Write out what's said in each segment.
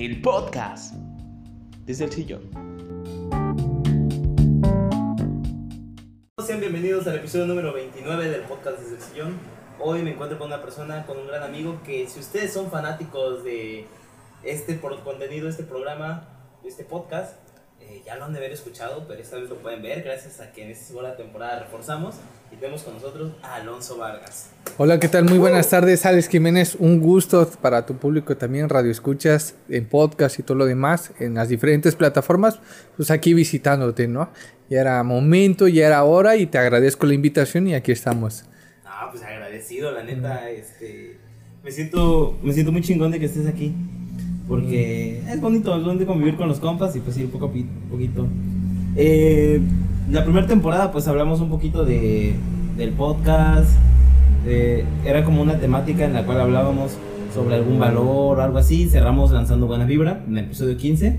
el podcast desde el sillón. Sean bienvenidos al episodio número 29 del podcast desde el sillón. Hoy me encuentro con una persona, con un gran amigo que si ustedes son fanáticos de este por- contenido, este programa, este podcast, eh, ya lo han de haber escuchado, pero esta vez lo pueden ver gracias a que en esta segunda temporada reforzamos y tenemos con nosotros a Alonso Vargas. Hola, ¿qué tal? Muy buenas tardes, Alex Jiménez. Un gusto para tu público también, radio escuchas, en podcast y todo lo demás, en las diferentes plataformas, pues aquí visitándote, ¿no? Ya era momento, ya era hora y te agradezco la invitación y aquí estamos. Ah, pues agradecido, la neta, este, me siento, me siento muy chingón de que estés aquí. Porque es bonito, es bonito convivir con los compas y pues ir poco a poquito. Eh, la primera temporada pues hablamos un poquito de, del podcast. de- era como una temática en la cual hablábamos sobre algún valor o algo así. Cerramos lanzando buena vibra en el episodio 15.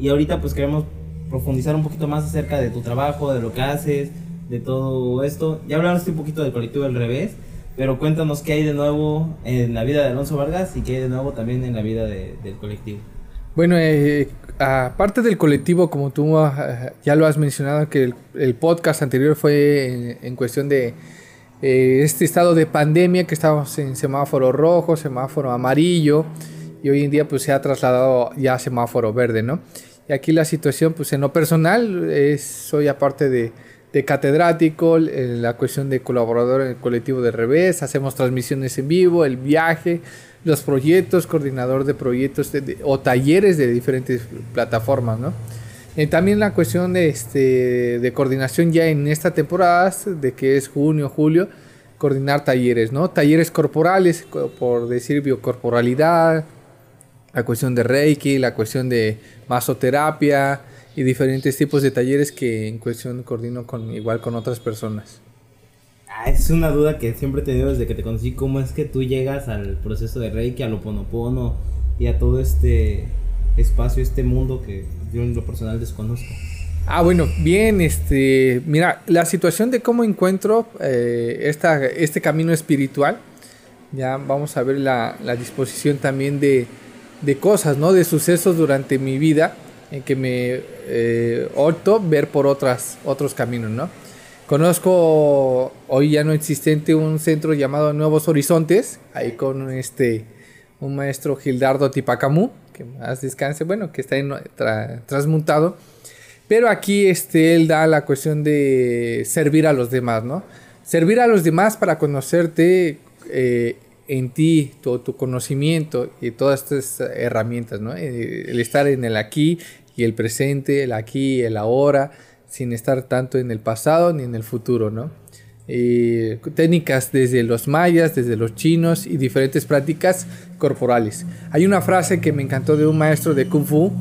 Y ahorita pues queremos profundizar un poquito más acerca de tu trabajo, de lo que haces, de todo esto. Ya hablaste un poquito del colectivo del revés, pero cuéntanos qué hay de nuevo en la vida de Alonso Vargas y qué hay de nuevo también en la vida de- del colectivo. Bueno, eh, aparte del colectivo, como tú ah, ya lo has mencionado, que el, el podcast anterior fue en, en cuestión de eh, este estado de pandemia, que estábamos en semáforo rojo, semáforo amarillo, y hoy en día pues se ha trasladado ya a semáforo verde, ¿no? Y aquí la situación, pues en lo personal, es, soy aparte de, de catedrático, la cuestión de colaborador en el colectivo de revés, hacemos transmisiones en vivo, el viaje, los proyectos, coordinador de proyectos de- de- o talleres de diferentes plataformas, ¿no? Eh, también la cuestión de, este, de coordinación ya en esta temporada, de que es junio, julio, coordinar talleres, ¿no? Talleres corporales, co- por decir biocorporalidad, la cuestión de Reiki, la cuestión de masoterapia y diferentes tipos de talleres que en cuestión coordino con igual con otras personas. Ah, es una duda que siempre he tenido desde que te conocí. ¿Cómo es que tú llegas al proceso de Reiki, al Oponopono y a todo este espacio, este mundo que yo en lo personal desconozco? Ah, bueno, bien, este, mira, la situación de cómo encuentro eh, esta, este camino espiritual, ya vamos a ver la, la disposición también de, de cosas, ¿no? De sucesos durante mi vida que me eh, ver por otras, otros caminos, ¿no? Conozco hoy ya no existente un centro llamado Nuevos Horizontes, ahí con este, un maestro Gildardo Tipacamú, que más descanse, bueno, que está en, tra- transmutado. Pero aquí este, él da la cuestión de servir a los demás, ¿no? Servir a los demás para conocerte eh, en ti, tu, tu conocimiento y todas estas herramientas, ¿no? Eh, El estar en el aquí y el presente, el aquí el ahora, sin estar tanto en el pasado ni en el futuro, ¿no? Técnicas desde los mayas, desde los chinos y diferentes prácticas corporales. Hay una frase que me encantó de un maestro de Kung Fu,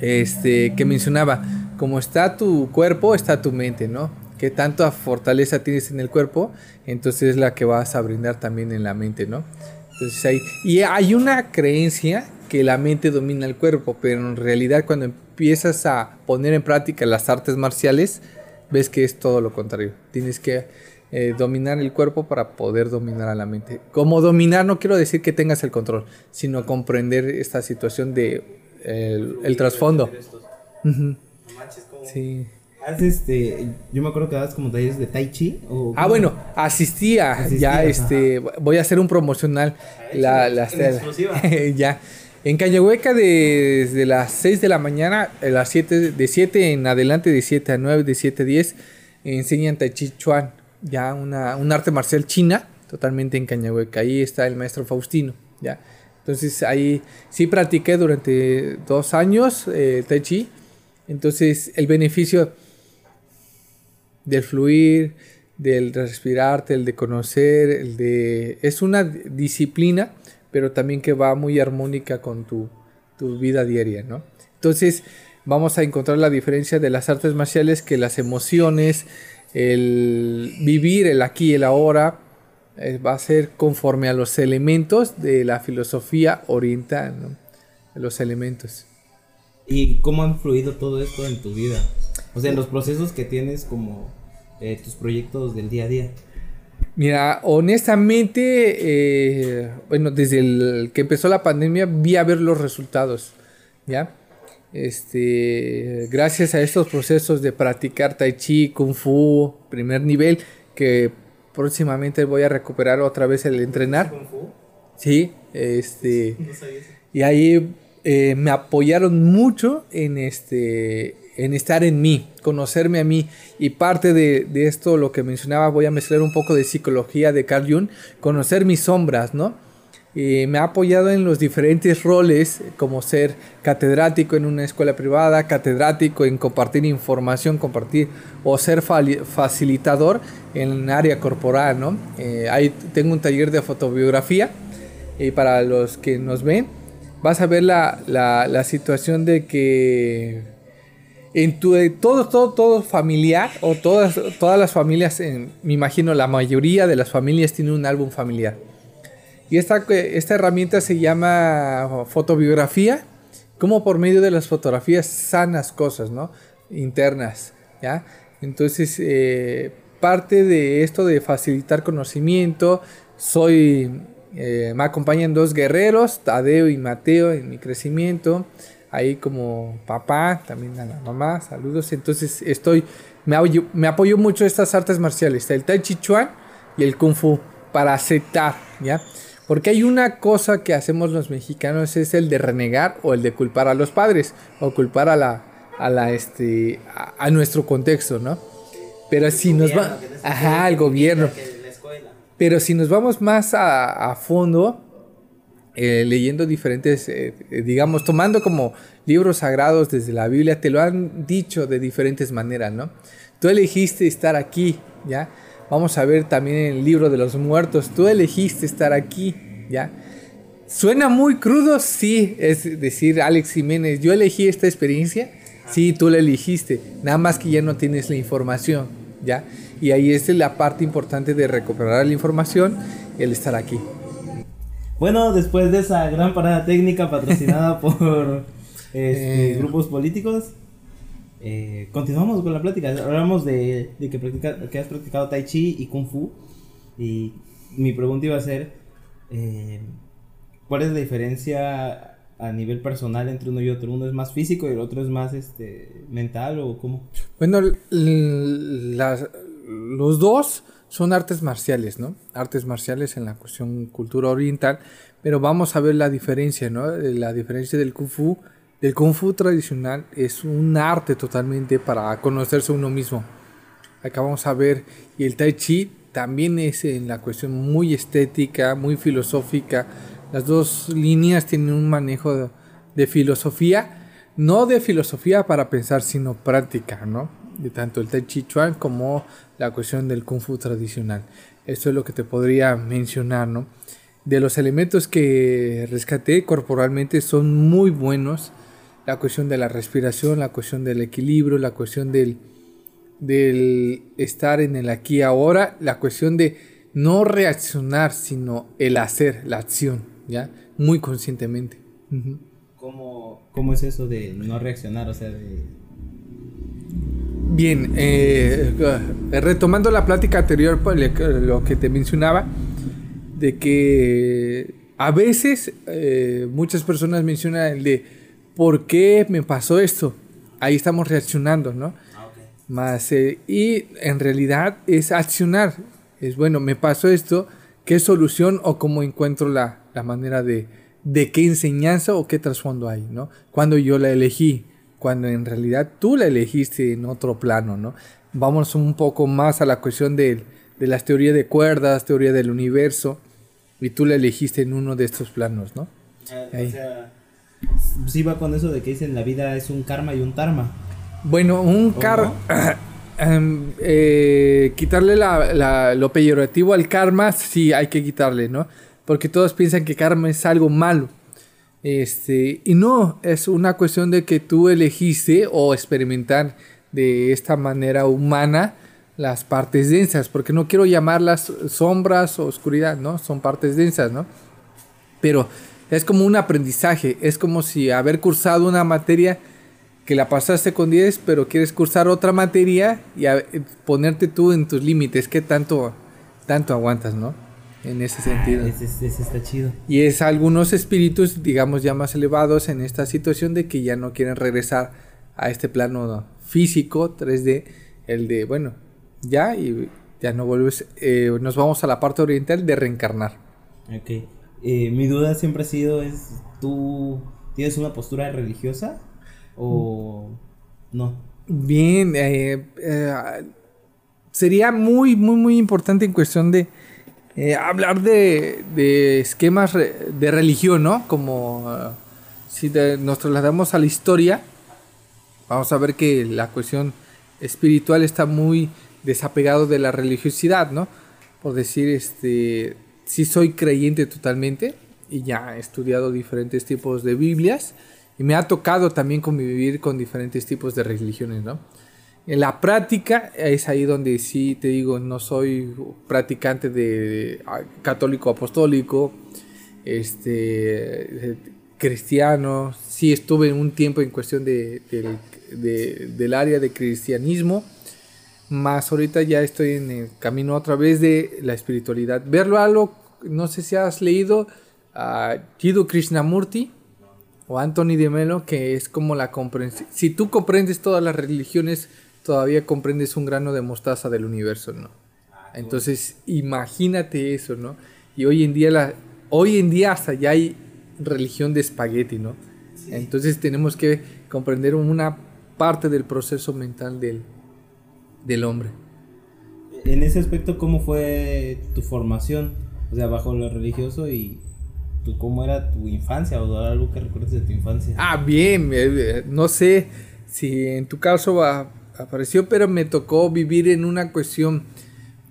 este, que mencionaba, como está tu cuerpo, está tu mente, ¿no? Que tanta fortaleza tienes en el cuerpo, entonces es la que vas a brindar también en la mente, ¿no? Entonces hay, y hay una creencia que la mente domina el cuerpo, pero en realidad cuando empiezas a poner en práctica las artes marciales, ves que es todo lo contrario. Tienes que eh, dominar el cuerpo para poder dominar a la mente. Como dominar no quiero decir que tengas el control, sino comprender esta situación de el, el trasfondo. Manches, ¿cómo? Sí. Este, yo me acuerdo que dabas como talleres de Tai Chi. O, Ah, bueno, asistía, ya ajá. este, voy a hacer un promocional. Ay, La, la- exclusiva. ya. En Cañahueca de- desde las 6 de la mañana, a las 7, de 7 en adelante, de 7 a 9, de 7 a 10, enseñan Tai Chi Chuan, ya una, un arte marcial china, totalmente en Cañahueca. Ahí está el maestro Faustino, ya. Entonces ahí sí practiqué durante dos años eh, Tai Chi. Entonces el beneficio del fluir, del respirarte, el de conocer, el de... Es una disciplina, pero también que va muy armónica con tu, tu vida diaria, ¿no? Entonces vamos a encontrar la diferencia de las artes marciales, que las emociones, el vivir el aquí y el ahora, eh, va a ser conforme a los elementos de la filosofía oriental, ¿no? Los elementos. ¿Y cómo ha influido todo esto en tu vida? O sea, en los procesos que tienes como eh, tus proyectos del día a día. Mira, honestamente, eh, bueno, desde el que empezó la pandemia vi a ver los resultados, ¿ya? Este, gracias a estos procesos de practicar tai chi, kung fu, primer nivel, que próximamente voy a recuperar otra vez el entrenar. ¿Kung fu? Sí, este, No y ahí eh, me apoyaron mucho en este en estar en mí, conocerme a mí. Y parte de, de esto, lo que mencionaba, voy a mezclar un poco de psicología de Carl Jung, conocer mis sombras, ¿no? Y me ha apoyado en los diferentes roles, como ser catedrático en una escuela privada, catedrático en compartir información, compartir, o ser facilitador en área corporal, ¿no? Eh, ahí tengo un taller de fotobiografía y para los que nos ven, vas a ver la, la, la situación de que en tu eh, todo, todo, todo familiar o todas, todas las familias, me imagino la mayoría de las familias tienen un álbum familiar. Y esta, que- esta herramienta se llama fotobiografía, como por medio de las fotografías sanas cosas, ¿no? Internas, ¿ya? Entonces, eh, parte de esto de facilitar conocimiento, soy, eh, me acompañan dos guerreros, Tadeo y Mateo, en mi crecimiento, ahí como papá, también a la mamá, saludos. Entonces, estoy, me apoyo, me apoyo mucho estas artes marciales, el Tai Chi Chuan y el Kung Fu, para aceptar, ¿ya? Porque hay una cosa que hacemos los mexicanos, es el de renegar o el de culpar a los padres, o culpar a la, a la, este, a, a nuestro contexto, ¿no? Pero si nos va, ajá, que gobierno. Pero si nos vamos más a, a fondo, eh, leyendo diferentes, eh, eh, digamos, tomando como libros sagrados desde la Biblia, te lo han dicho de diferentes maneras, ¿no? Tú elegiste estar aquí, ¿ya? Vamos a ver también en el libro de los muertos, tú elegiste estar aquí, ¿ya? Suena muy crudo, sí, es decir, Alex Jiménez, yo elegí esta experiencia, sí, tú la elegiste, nada más que ya no tienes la información, ¿ya? Y ahí es la parte importante de recuperar la información el estar aquí. Bueno, después de esa gran parada técnica patrocinada por este, Eh. grupos políticos, eh, continuamos con la plática. Hablamos de, de que, practica- que has practicado Tai Chi y Kung Fu. Y mi pregunta iba a ser: eh, ¿cuál es la diferencia a nivel personal entre uno y otro? ¿Uno es más físico y el otro es más este, mental o cómo? Bueno, las- los dos son artes marciales, ¿no? Artes marciales en la cuestión cultura oriental, pero vamos a ver la diferencia, ¿no? Eh, La diferencia del kung fu, del kung fu tradicional es un arte totalmente para conocerse uno mismo. Acá vamos a ver, y el tai chi también es en la cuestión muy estética, muy filosófica. Las dos líneas tienen un manejo de, de filosofía, no de filosofía para pensar, sino práctica, ¿no? De tanto el tai chi chuan como la cuestión del kung fu tradicional. Eso es lo que te podría mencionar, ¿no? De los elementos que rescaté corporalmente son muy buenos. La cuestión de la respiración, la cuestión del equilibrio, la cuestión del, del estar en el aquí y ahora, la cuestión de no reaccionar, sino el hacer, la acción, ¿ya? Muy conscientemente. ¿Cómo, cómo es eso de no reaccionar? O sea, de. Bien, eh, retomando la plática anterior, pues, lo que te mencionaba, de que a veces eh, muchas personas mencionan el de ¿por qué me pasó esto? Ahí estamos reaccionando, ¿no? Ah. Más, eh, y en realidad es accionar. Es bueno, me pasó esto, ¿qué solución o cómo encuentro la, la manera de, de qué enseñanza o qué trasfondo hay, ¿no? Cuando yo la elegí, cuando en realidad tú la elegiste en otro plano, ¿no? Vamos un poco más a la cuestión de, de las teorías de cuerdas, teoría del universo, y tú la elegiste en uno de estos planos, ¿no? Ah, Ahí. O sea, sí va con eso de que dicen la vida es un karma y un dharma. Bueno, un ¿O car... no? Em, eh, quitarle la- la- lo peyorativo al karma, sí hay que quitarle, ¿no? Porque todos piensan que karma es algo malo. Este, y no, es una cuestión de que tú elegiste o experimentar de esta manera humana las partes densas, porque no quiero llamarlas sombras o oscuridad, ¿no? Son partes densas, ¿no? Pero es como un aprendizaje, es como si haber cursado una materia que la pasaste con 10, pero quieres cursar otra materia y a- ponerte tú en tus límites, qué tanto tanto aguantas, ¿no? En ese sentido. Ah, ese, ese está chido. Y es algunos espíritus, digamos, ya más elevados en esta situación de que ya no quieren regresar a este plano físico 3D, el de, bueno, ya y ya no vuelves, eh, nos vamos a la parte oriental de reencarnar. Ok. Eh, mi duda siempre ha sido es, ¿tú tienes una postura religiosa o no? Bien, eh, eh, sería muy, muy, muy importante en cuestión de eh, hablar de, de esquemas re- de religión, ¿no? Como ah, si de- nos trasladamos a la historia, vamos a ver que la cuestión espiritual está muy desapegado de la religiosidad, ¿no? Por decir, este, sí soy creyente totalmente y ya he estudiado diferentes tipos de Biblias y me ha tocado también convivir con diferentes tipos de religiones, ¿no? En la práctica es ahí donde sí te digo, no soy practicante de ah, católico apostólico, este, cristiano, sí estuve un tiempo en cuestión de- del área de cristianismo, más ahorita ya estoy en el camino otra vez de la espiritualidad. Verlo algo, no sé si has leído a Jiddu Krishnamurti o Anthony de Melo, que es como la comprensión. Si tú comprendes todas las religiones, todavía comprendes un grano de mostaza del universo, ¿no? Entonces, imagínate eso, ¿no? Y hoy en día, la, hoy en día hasta ya hay religión de espagueti, ¿no? Entonces tenemos que comprender una parte del proceso mental del, del hombre. En ese aspecto, ¿cómo fue tu formación? O sea, bajo lo religioso y tú, cómo era tu infancia o algo que recuerdes de tu infancia. Ah, bien, eh, eh, no sé si en tu caso va- apareció, pero me tocó vivir en una cuestión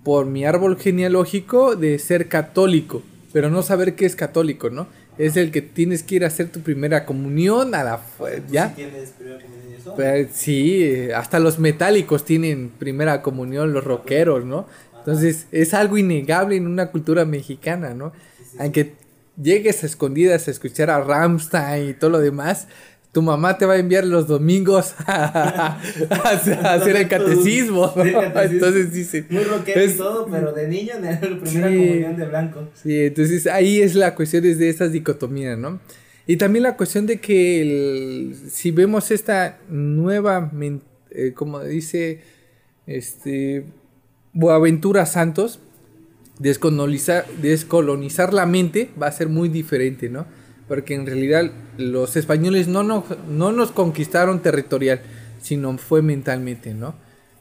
por mi árbol genealógico de ser católico, pero no saber qué es católico, ¿no? Es el que tienes que ir a hacer tu primera comunión a la fu- ya. ¿Sí tienes primera comunión y eso? Pues, sí, eh, hasta los metálicos tienen primera comunión, los rockeros, ¿no? Entonces es algo innegable en una cultura mexicana, ¿no? Aunque llegues a escondidas a escuchar a Ramstein y todo lo demás, tu mamá te va a enviar los domingos a, a hacer- a hacer el catecismo. Sí, el catecismo. Entonces dice... Muy rockero es- y todo, pero de niño en la primera Sí. comunión de blanco. Sí, entonces ahí es la cuestión es de estas dicotomías, ¿no? Y también la cuestión de que el- si vemos esta nueva, eh, como dice este Boaventura Santos, descolonizar, descolonizar la mente va a ser muy diferente, ¿no? Porque en realidad los españoles no nos, no nos conquistaron territorial, sino fue mentalmente, ¿no?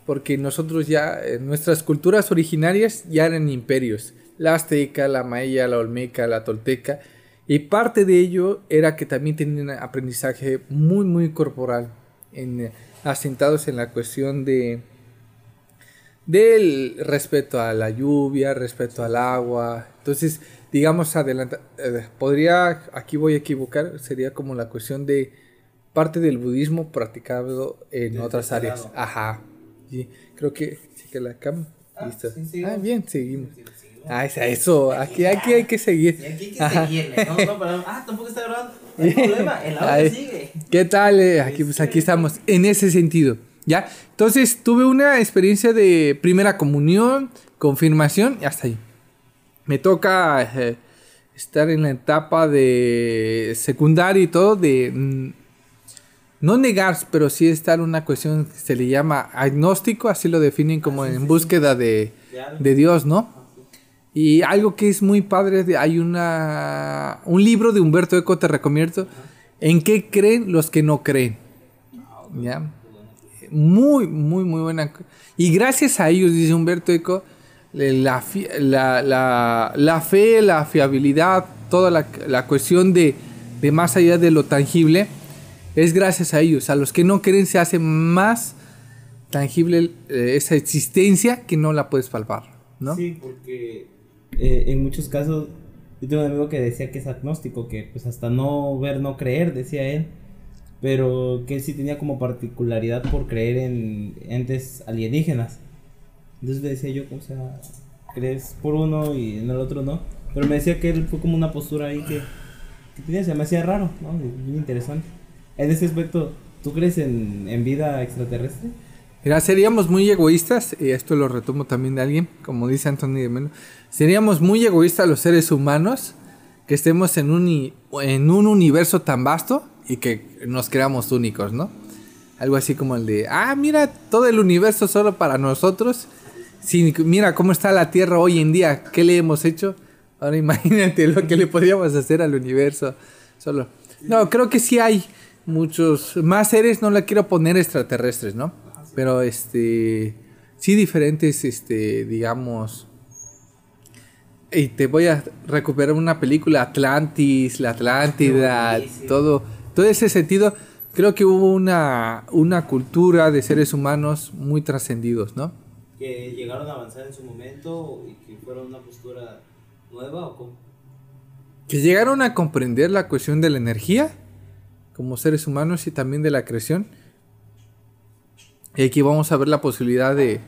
Porque nosotros ya, eh, nuestras culturas originarias ya eran imperios, la azteca, la maya, la olmeca, la tolteca, y parte de ello era que también tenían aprendizaje muy, muy corporal, en, eh, asentados en la cuestión de, del respeto a la lluvia, respeto al agua. Entonces, digamos, adelanta, eh, podría, aquí voy a equivocar, sería como la cuestión de parte del budismo practicado en otras áreas. lado. Ajá. Sí, creo que, sí que la cam. Ah, Listo. sí, ah, bien, seguimos. Sí. Ah, esa- eso, aquí, aquí hay que seguir. Y aquí hay que Ajá. seguirle, no, no, pero, ah, tampoco está grabando. No hay problema, el audio sigue. ¿Qué tal? eh? Aquí, pues aquí estamos, en ese sentido. ¿Ya? Entonces tuve una experiencia de primera comunión, confirmación y hasta ahí. Me toca eh, estar en la etapa de secundaria y todo, de mm, no negar, pero sí estar en una cuestión que se le llama agnóstico, así lo definen como en búsqueda de, De Dios, ¿no? Y algo que es muy padre, de- hay una un libro de Humberto Eco, te recomiendo, ¿En qué creen los que no creen? ¿Ya? Muy, muy, muy buena. Y gracias a ellos, dice Humberto Eco, la, la, la- la fe, la fiabilidad, toda la, la cuestión de, de más allá de lo tangible, es gracias a ellos. A los que no creen se hace más tangible eh, esa existencia que no la puedes palpar, ¿no? Sí, porque eh, en muchos casos, yo tengo un amigo que decía que es agnóstico, que pues hasta no ver, no creer, decía él, pero que él sí tenía como particularidad por creer en entes alienígenas. Entonces le decía yo, o sea, crees por uno y en el otro no, pero me decía que él fue como una postura ahí que, que tenía, se me hacía raro, ¿no? Bien interesante. En ese aspecto, ¿tú crees en, en vida extraterrestre? Mira, seríamos muy egoístas, y esto lo retomo también de alguien, como dice Anthony de Melo, seríamos muy egoístas los seres humanos que estemos en un, en un universo tan vasto y que nos creamos únicos, ¿no? Algo así como el de, ah, mira, todo el universo solo para nosotros. Sí, mira cómo está la Tierra hoy en día, ¿qué le hemos hecho? Ahora imagínate lo que le podríamos hacer al universo solo. No, creo que sí hay muchos más seres, no le quiero poner extraterrestres, ¿no? Pero este sí diferentes este digamos y te voy a recuperar una película Atlantis, la Atlántida, buenísimo. todo todo ese sentido creo que hubo una una cultura de seres humanos muy trascendidos, ¿no? Que llegaron a avanzar en su momento y que fueron una postura nueva o cómo. que llegaron a comprender la cuestión de la energía como seres humanos y también de la creación. Y aquí vamos a ver la posibilidad de,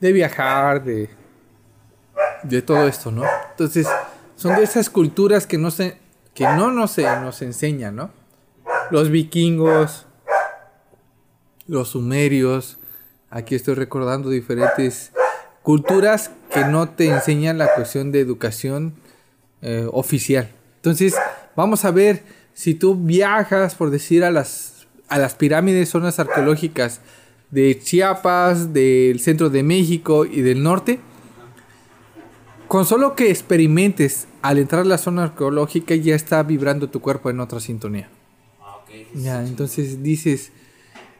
de viajar, de, de todo esto, ¿no? Entonces, son de esas culturas que no, se, que no nos, nos enseñan, ¿no? Los vikingos, los sumerios, aquí estoy recordando diferentes culturas que no te enseñan la cuestión de educación eh, oficial. Entonces, vamos a ver si tú viajas, por decir, a las, a las pirámides, zonas arqueológicas de Chiapas, del centro de México y del norte, con solo que experimentes al entrar a la zona arqueológica ya está vibrando tu cuerpo en otra sintonía. Ah. Ya, entonces dices,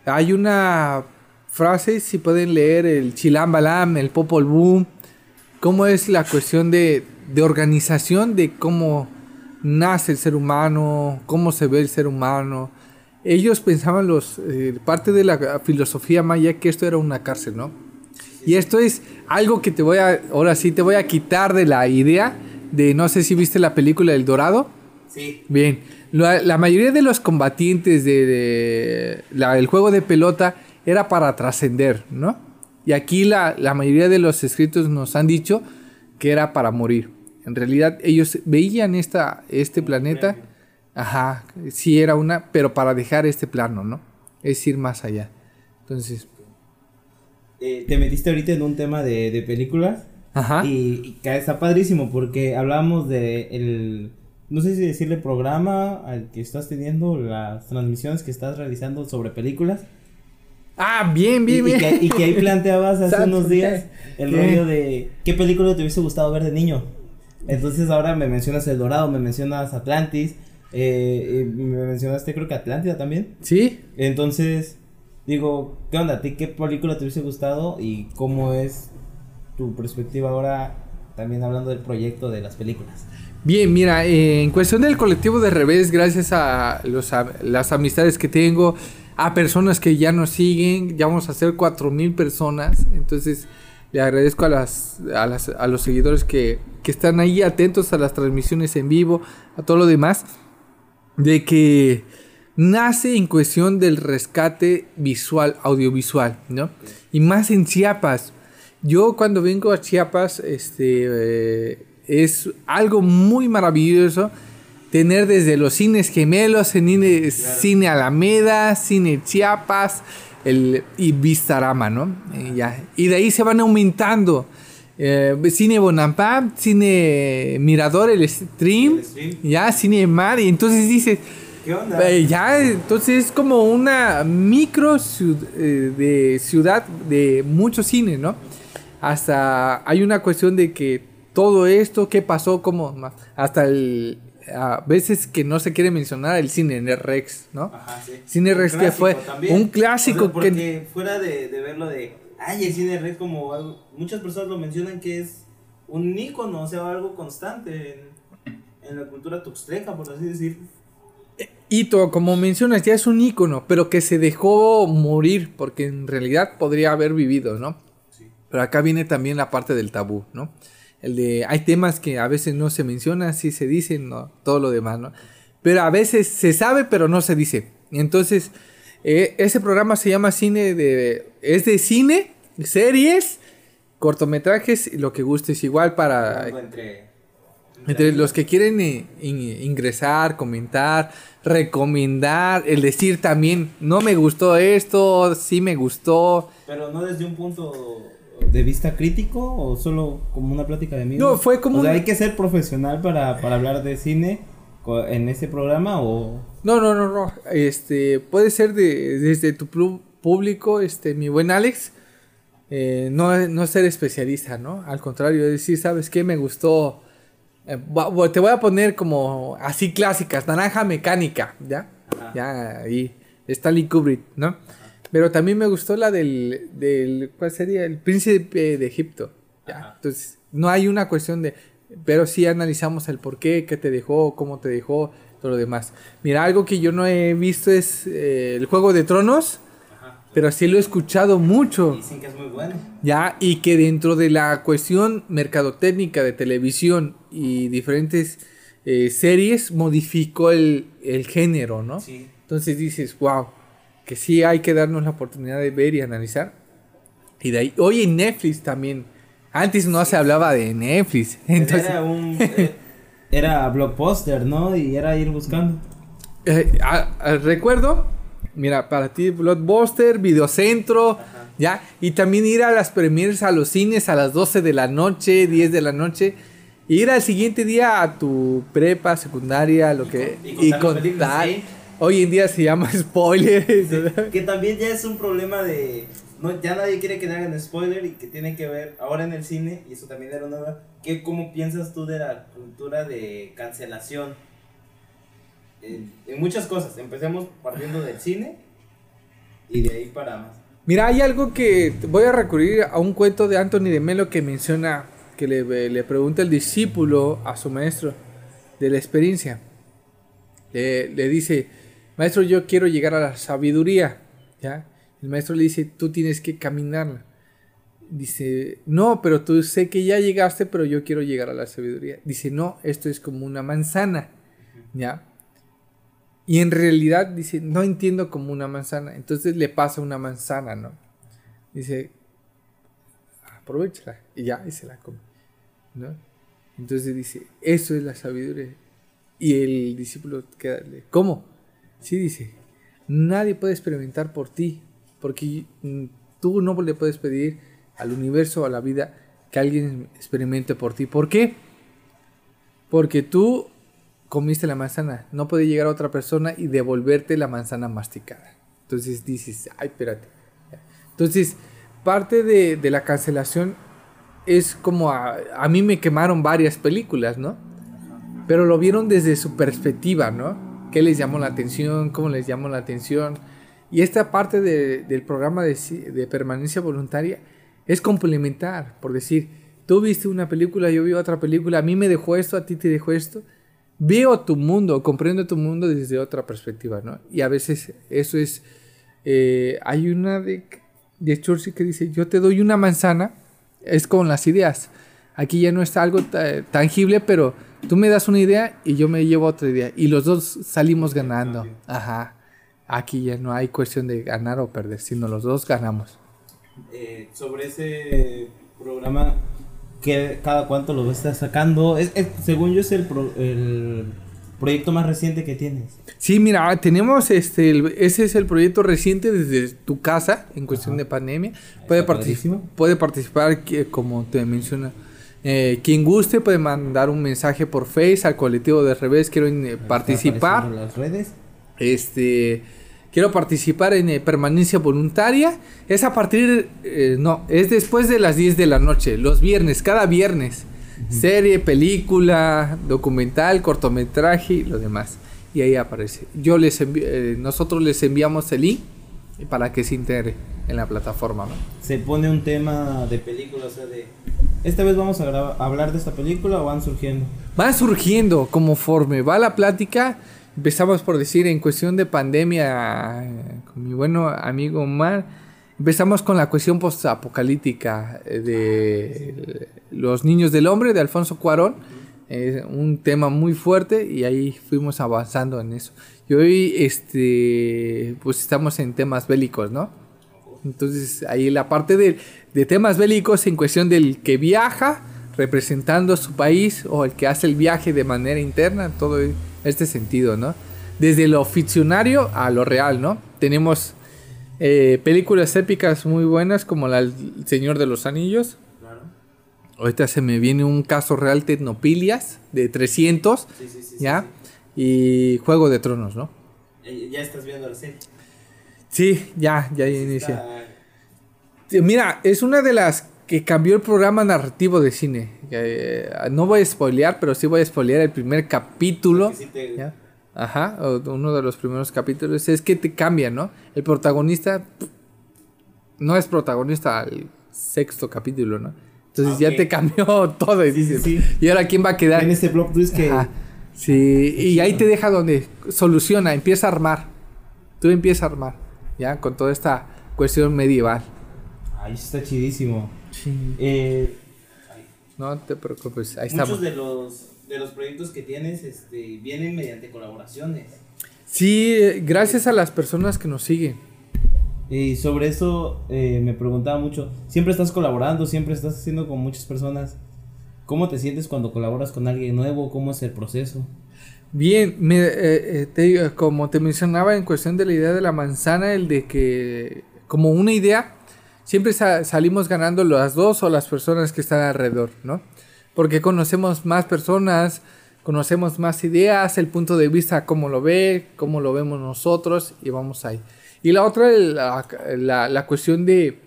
hay una frase, si pueden leer el Chilam Balam, el Popol Vuh, cómo es la cuestión de, de organización de cómo nace el ser humano, cómo se ve el ser humano. Ellos pensaban los eh, parte de la filosofía maya que esto era una cárcel, ¿no? Y esto es algo que te voy a ahora sí te voy a quitar de la idea de no sé si viste la película El Dorado. Sí. Bien, la, la mayoría de los combatientes de, de la- el juego de pelota era para trascender, ¿no? Y aquí la, la mayoría de los escritos nos han dicho que era para morir. En realidad ellos veían esta, este planeta, ajá, sí era una, pero para dejar este plano, ¿no? Es ir más allá. Entonces, Eh, te metiste ahorita en un tema de, de películas ajá. y, está padrísimo porque hablábamos de el no sé si decirle programa al que estás teniendo las transmisiones que estás realizando sobre películas Ah, bien, y, bien, y bien. que, y que ahí planteabas hace unos días el ¿Qué? rollo de qué película te hubiese gustado ver de niño entonces ahora me mencionas El Dorado me mencionas Atlantis eh, eh, me mencionaste creo que Atlántida también ¿Sí? entonces, digo, ¿qué onda? ¿A ti qué película te hubiese gustado y cómo es tu perspectiva ahora también hablando del proyecto de las películas? Bien, mira, eh, en cuestión del colectivo de revés, gracias a los, a las amistades que tengo, a personas que ya nos siguen, ya vamos a ser cuatro mil personas, entonces le agradezco a, las- a los seguidores que, que están ahí atentos a las transmisiones en vivo, a todo lo demás, de que nace en cuestión del rescate visual, audiovisual, ¿no? Y más en Chiapas. Yo cuando vengo a Chiapas, este, eh, es algo muy maravilloso tener desde los cines gemelos, cine, cine Alameda, cine Chiapas, el, y Vistarama, ¿no? Y, ya. y de ahí se van aumentando. Eh, cine Bonampa, cine Mirador, el stream, El stream. ya, cine Mar, y entonces dices, ¿Qué onda? eh, ya, entonces es como una micro ciud- eh, de ciudad de mucho cine, ¿no? Hasta hay una cuestión de que todo esto, qué pasó, cómo, hasta el, a veces que no se quiere mencionar el cine Rex, ¿no? Ajá, sí. Cine Rex que fue también. un clásico O sea, porque que... fuera de, de verlo de, ay, el cine Rex como algo, muchas personas lo mencionan que es un ícono, o sea, algo constante en, en la cultura tuxtleca, por así decir. Hito, como mencionas, ya es un ícono, pero que se dejó morir porque en realidad podría haber vivido, ¿no? Sí. Pero acá viene también la parte del tabú, ¿no? El de, hay temas que a veces no se mencionan, sí se dicen, ¿no? Todo lo demás, ¿no? Pero a veces se sabe, pero no se dice. Entonces, eh, ese programa se llama Cine de... Es de cine, series, cortometrajes, lo que gustes igual para... Entre Entre los que quieren eh, in- ingresar, comentar, recomendar, el decir también, no me gustó esto, sí me gustó. Pero no desde un punto de vista crítico o solo como una plática de amigos. No, fue como O sea, un- hay que ser profesional para, para hablar de cine en ese programa o... No, no, no, no. Este, puede ser de, desde tu público, este, mi buen Alex. eh, no, no ser especialista, ¿no? Al contrario, decir, ¿sabes qué? Me gustó. eh, te voy a poner como así clásicas, naranja mecánica, ¿ya? Ajá. Ya, ahí. Stanley Kubrick, ¿no? Pero también me gustó la del, del ¿cuál sería? El príncipe de Egipto. ¿ya? Entonces, no hay una cuestión de, pero sí analizamos el por qué, qué te dejó, cómo te dejó, todo lo demás. Mira, algo que yo no he visto es eh, el Juego de Tronos, Ajá. pero sí lo he escuchado mucho. Dicen que es muy bueno. Ya, y que dentro de la cuestión mercadotécnica de televisión y diferentes eh, series modificó el, el género, ¿no? Sí. Entonces dices, wow, que sí hay que darnos la oportunidad de ver y analizar. Y de ahí, hoy en Netflix también. Antes no se hablaba de Netflix. Entonces, Era un... eh, era blockbuster, ¿no? Y era ir buscando. eh, a- a- recuerdo, mira, para ti, Blockbuster, Videocentro, ya, y también ir a las premieres a los cines a las 12 de la noche, 10 de la noche. e Ir al siguiente día a tu prepa, secundaria, lo que. y contar. Hoy en día se llama spoiler. Que también ya es un problema de... No, ya nadie quiere que le hagan spoiler y que tiene que ver ahora en el cine, y eso también era una... ¿qué, ¿Cómo piensas tú de la cultura de cancelación? En, en muchas cosas. Empecemos partiendo del cine y de ahí para más. Mira, hay algo que voy a recurrir a un cuento de Anthony de Melo que menciona que le, le pregunta el discípulo a su maestro de la experiencia. Le, le dice, maestro, yo quiero llegar a la sabiduría. ¿Ya? El maestro le dice, tú tienes que caminarla. Dice, no, pero tú sé que ya llegaste, pero yo quiero llegar a la sabiduría. Dice, no, esto es como una manzana. ¿Ya? Y en realidad dice, no entiendo como una manzana. Entonces le pasa una manzana, ¿no? Dice, aprovechala. Y ya, y se la come. ¿No? Entonces dice, eso es la sabiduría. Y el discípulo queda, ¿cómo? Sí, dice, nadie puede experimentar por ti. Porque mm, tú no le puedes pedir al universo, a la vida, que alguien experimente por ti. ¿Por qué? Porque tú comiste la manzana, no puede llegar a otra persona y devolverte la manzana masticada. Entonces dices, ay, espérate. Entonces, parte de, de la cancelación es como a, a, mí me quemaron varias películas, ¿no? Pero lo vieron desde su perspectiva, ¿no? ¿Qué les llamó la atención? ¿Cómo les llamó la atención? Y esta parte de, del programa de, de permanencia voluntaria es complementar, por decir, tú viste una película, yo vi otra película, a mí me dejó esto, a ti te dejó esto veo tu mundo, comprendo tu mundo desde otra perspectiva, ¿no? Y a veces eso es, eh, hay una de, de Churchill que dice, yo te doy una manzana, es con las ideas. Aquí ya no está algo tangible, pero tú me das una idea y yo me llevo otra idea. Y los dos salimos ganando. Ajá. Aquí ya no hay cuestión de ganar o perder, sino los dos ganamos. Eh, sobre ese programa, que cada cuánto lo estás sacando. Es, es, según yo es el, pro, el, proyecto más reciente que tienes. Sí, mira, tenemos este, el, ese es el proyecto reciente desde tu casa en cuestión Ajá. de pandemia. Puede, particip puede participar, como te menciona. Eh, quien guste puede mandar un mensaje por Face al colectivo de revés. Quiero eh, participar. las redes. Este quiero participar en eh, permanencia voluntaria. Es a partir, eh, no, es después de las 10 de la noche, los viernes, cada viernes. Uh -huh. Serie, película, documental, cortometraje y lo demás. Y ahí aparece. Yo les eh, nosotros les enviamos el link para que se integre en la plataforma. ¿no? Se pone un tema de película, o sea, de... Esta vez vamos a, hablar de esta película o van surgiendo. Van surgiendo conforme va la plática empezamos por decir en cuestión de pandemia con mi bueno amigo Omar empezamos con la cuestión postapocalíptica de los niños del hombre de Alfonso Cuarón eh, un tema muy fuerte y ahí fuimos avanzando en eso y hoy este pues estamos en temas bélicos no entonces ahí la parte de, de temas bélicos en cuestión del que viaja representando su país o el que hace el viaje de manera interna, todo este sentido, ¿no? Desde lo ficcionario a lo real, ¿no? Tenemos eh, películas épicas muy buenas como la El Señor de los Anillos. Ahorita se me viene un caso real Tecnopilias de 300, Sí, sí, sí. sí, ¿ya? Y Juego de Tronos, ¿no? Ya, ya estás viendo la serie. Sí, ya, ya inicia. Está- Sí, Mira, es una de las que cambió el programa narrativo de cine. Eh, no voy a spoilear, pero sí voy a spoilear el primer capítulo. sí te- ¿ya? Ajá, uno de los primeros capítulos es que te cambia, ¿no? El protagonista pff, no es protagonista al sexto capítulo, ¿no? Entonces Ah, ya te cambió todo y Sí, sí, dices, sí. ¿y ahora quién va a quedar? Tiene ese plot twist que. Ajá. Sí, y ahí te deja donde soluciona, empieza a armar. Tú empiezas a armar, ¿ya? Con toda esta cuestión medieval. Ahí está chidísimo. Eh, ay, No te preocupes, ahí muchos estamos. de los, de los proyectos que tienes este, vienen mediante colaboraciones. Sí, eh, gracias a las personas que nos siguen. Y sobre eso eh, me preguntaba mucho. Siempre estás colaborando, siempre estás haciendo con muchas personas. ¿Cómo te sientes cuando colaboras con alguien nuevo? ¿Cómo es el proceso? Bien, me, eh, eh, te como te mencionaba en cuestión de la idea de la manzana, el de que como una idea, siempre sa- salimos ganando las dos o las personas que están alrededor, ¿no? Porque conocemos más personas, conocemos más ideas, el punto de vista, cómo lo ve, cómo lo vemos nosotros y vamos ahí. Y la otra, la, la, cuestión de,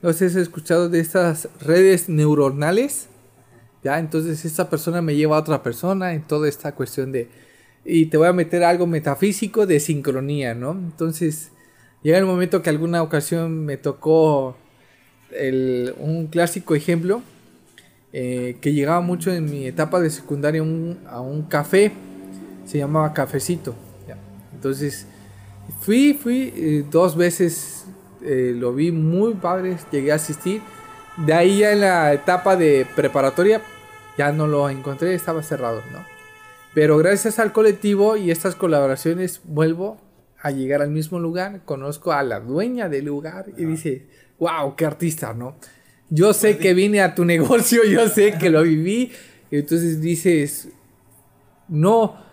no sé si has escuchado de estas redes neuronales. Ya, entonces esta persona me lleva a otra persona en toda esta cuestión de... Y te voy a meter algo metafísico de sincronía, ¿no? Entonces llega el momento que alguna ocasión me tocó el- un clásico ejemplo eh, que llegaba mucho en mi etapa de secundaria un- a un café, se llamaba Cafecito. ya. Entonces fui, fui eh, dos veces, eh, lo vi muy padre, llegué a asistir. De ahí ya en la etapa de preparatoria ya no lo encontré, estaba cerrado, ¿no? Pero gracias al colectivo y estas colaboraciones vuelvo a llegar al mismo lugar, conozco a la dueña del lugar y dice, wow, qué artista, ¿no? Yo sé que vine a tu negocio, yo sé que lo viví, entonces dices, no,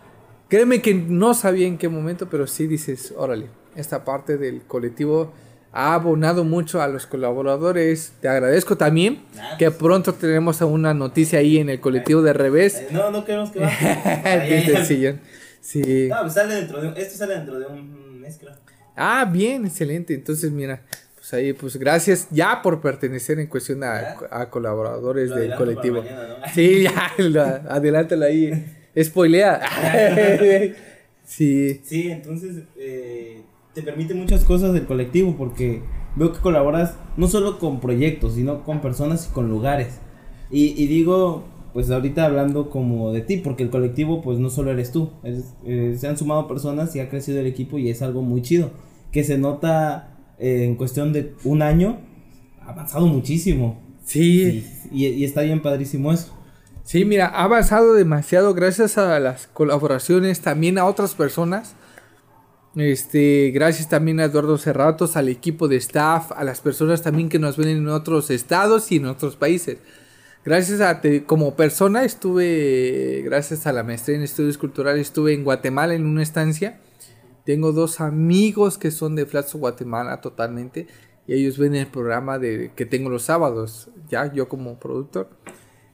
créeme que no sabía en qué momento, pero sí dices, órale, esta parte del colectivo ha abonado mucho a los colaboradores. Te agradezco también Ah, que pronto tenemos una noticia ahí en el colectivo de revés. Eh, no, no queremos que va. Ay, ay, Desde el ay. sillón. Sí. No, pues sale dentro de un, esto sale dentro de un mes, creo. Ah, bien, excelente. Entonces, mira, pues ahí, pues gracias ya por pertenecer en cuestión a, a colaboradores Lo del colectivo. mañana, ¿no? Sí, ya, lo- adelántalo ahí. Spoilea. sí. Sí, entonces eh, te permite muchas cosas del colectivo porque veo que colaboras no solo con proyectos, sino con personas y con lugares. Y, y digo, pues ahorita hablando como de ti, porque el colectivo pues no solo eres tú, eh, se han sumado personas y ha crecido el equipo y es algo muy chido, que se nota eh, en cuestión de un año, ha avanzado muchísimo. Sí. Y, y está bien padrísimo eso. Sí, mira, ha avanzado demasiado gracias a las colaboraciones, también a otras personas. Este, gracias también a Eduardo Cerratos, al equipo de staff, a las personas también que nos ven en otros estados y en otros países. Gracias a te- como persona estuve, gracias a la maestría en estudios culturales, estuve en Guatemala en una estancia. Tengo dos amigos que son de Flaxo, Guatemala totalmente. Y ellos ven el programa de, que tengo los sábados, ya yo como productor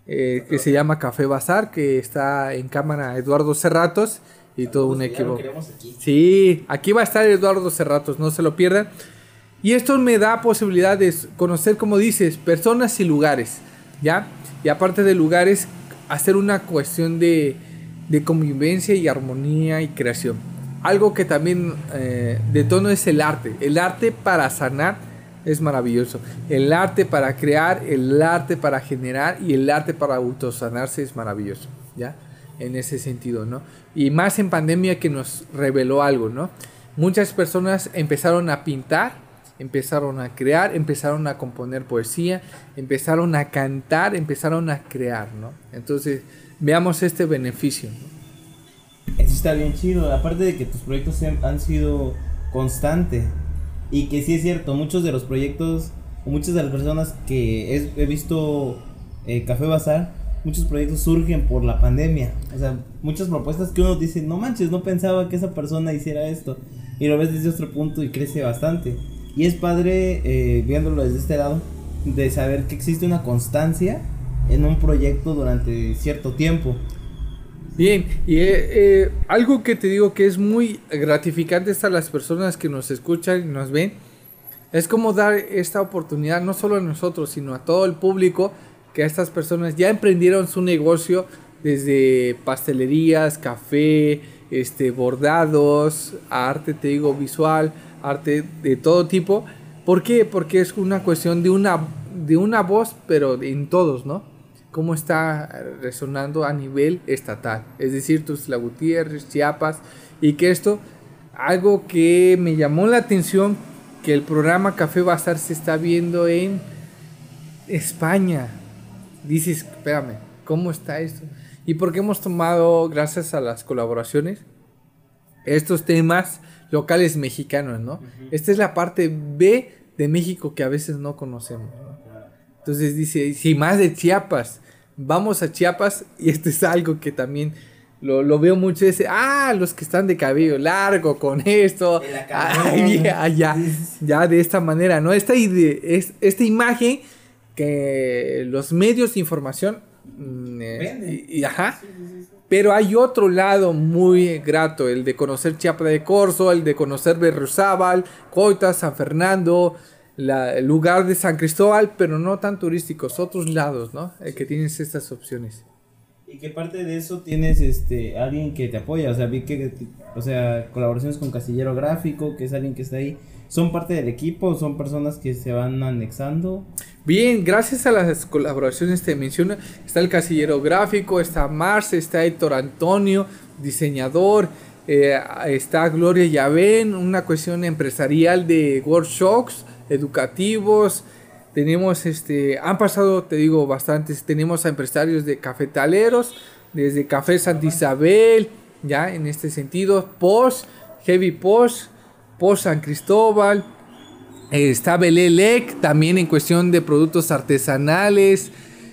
eh, que se llama Café Bazar, que está en cámara Eduardo Cerratos y todo un lo equipo. aquí. Sí, aquí va a estar Eduardo Cerratos, no se lo pierdan. Y esto me da posibilidad de conocer, como dices, personas y lugares, ¿ya? Y aparte de lugares, hacer una cuestión de, de convivencia y armonía y creación. Algo que también eh, de tono es el arte. El arte para sanar es maravilloso. El arte para crear, el arte para generar y el arte para autosanarse es maravilloso, ¿ya? En ese sentido, ¿no? Y más en pandemia que nos reveló algo, ¿no? Muchas personas empezaron a pintar, empezaron a crear, empezaron a componer poesía, empezaron a cantar, empezaron a crear, ¿no? Entonces, veamos este beneficio. ¿no? Eso está bien chido. Aparte de que tus proyectos han sido constante. Y que sí es cierto, muchos de los proyectos, muchas de las personas que he visto eh, Café Bazar, muchos proyectos surgen por la pandemia. O sea, muchas propuestas que uno dice, no manches, no pensaba que esa persona hiciera esto. Y lo ves desde otro punto y crece bastante. Y es padre, eh, viéndolo desde este lado, de saber que existe una constancia en un proyecto durante cierto tiempo. Bien, y eh, eh, algo que te digo que es muy gratificante a las personas que nos escuchan y nos ven, es como dar esta oportunidad no solo a nosotros, sino a todo el público, que estas personas ya emprendieron su negocio desde pastelerías, café, este, bordados, arte, te digo, visual, arte de todo tipo. ¿Por qué? Porque es una cuestión de una, de una voz, pero en todos, ¿no? Cómo está resonando a nivel estatal, es decir, Tuxtla Gutiérrez, Chiapas, y que esto, algo que me llamó la atención, que el programa Café Bazar se está viendo en España. Dices, espérame, ¿cómo está esto? Y porque hemos tomado, gracias a las colaboraciones, estos temas locales mexicanos, ¿no? Esta es la parte B de México que a veces no conocemos. Entonces dice, si más de Chiapas, vamos a Chiapas y esto es algo que también lo, veo mucho. Ese, ah, los que están de cabello largo con esto. ya, ya, ya de esta manera, ¿no? Esta, es, esta imagen que los medios de información... Mm, eh, y, ajá. Pero hay otro lado muy grato, el de conocer Chiapas de Corzo, el de conocer Berriozábal, Coita, San Fernando, el lugar de San Cristóbal, pero no tan turísticos, otros lados, ¿no? Eh, que tienes estas opciones. Y que parte de eso tienes este alguien que te apoya, o sea, vi que o sea, colaboraciones con Casillero Gráfico, que es alguien que está ahí. ¿Son parte del equipo? ¿Son personas que se van anexando? Bien, gracias a las colaboraciones te menciono, está el Casillero Gráfico, está Marce, está Héctor Antonio, diseñador, eh, está Gloria Yavén, una cuestión empresarial de workshops, educativos. Tenemos, este, han pasado, te digo, bastantes. Tenemos a empresarios de cafetaleros, desde Café Santa Isabel, ya en este sentido, Post, Heavy Post, Post San Cristóbal. está Belelec, también en cuestión de productos artesanales.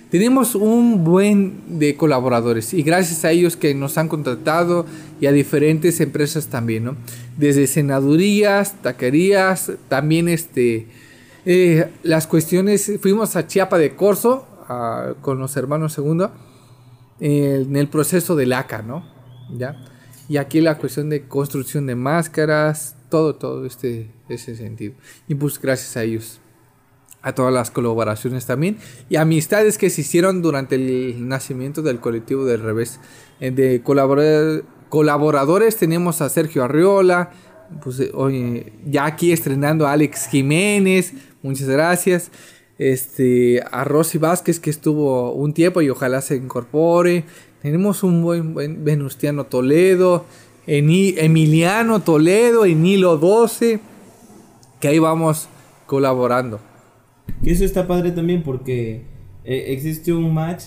Tenemos un buen de colaboradores y gracias a ellos que nos han contratado y a diferentes empresas también, ¿no? Desde senadurías, taquerías, también este, eh, las cuestiones, fuimos a Chiapa de Corzo con los hermanos segundo en el proceso del ACA, ¿no? ¿Ya? Y aquí la cuestión de construcción de máscaras, todo, todo este, ese sentido. Y pues gracias a ellos a todas las colaboraciones también y amistades que se hicieron durante el nacimiento del colectivo del revés. Eh, de colaboradores tenemos a Sergio Arriola, pues, eh, ya aquí estrenando a Alex Jiménez, muchas gracias. Este, a Rosy Vázquez que estuvo un tiempo y ojalá se incorpore. Tenemos un buen, buen Venustiano Toledo, Emiliano Toledo, Enilo 12, que ahí vamos colaborando. Y eso está padre también porque eh, existe un match,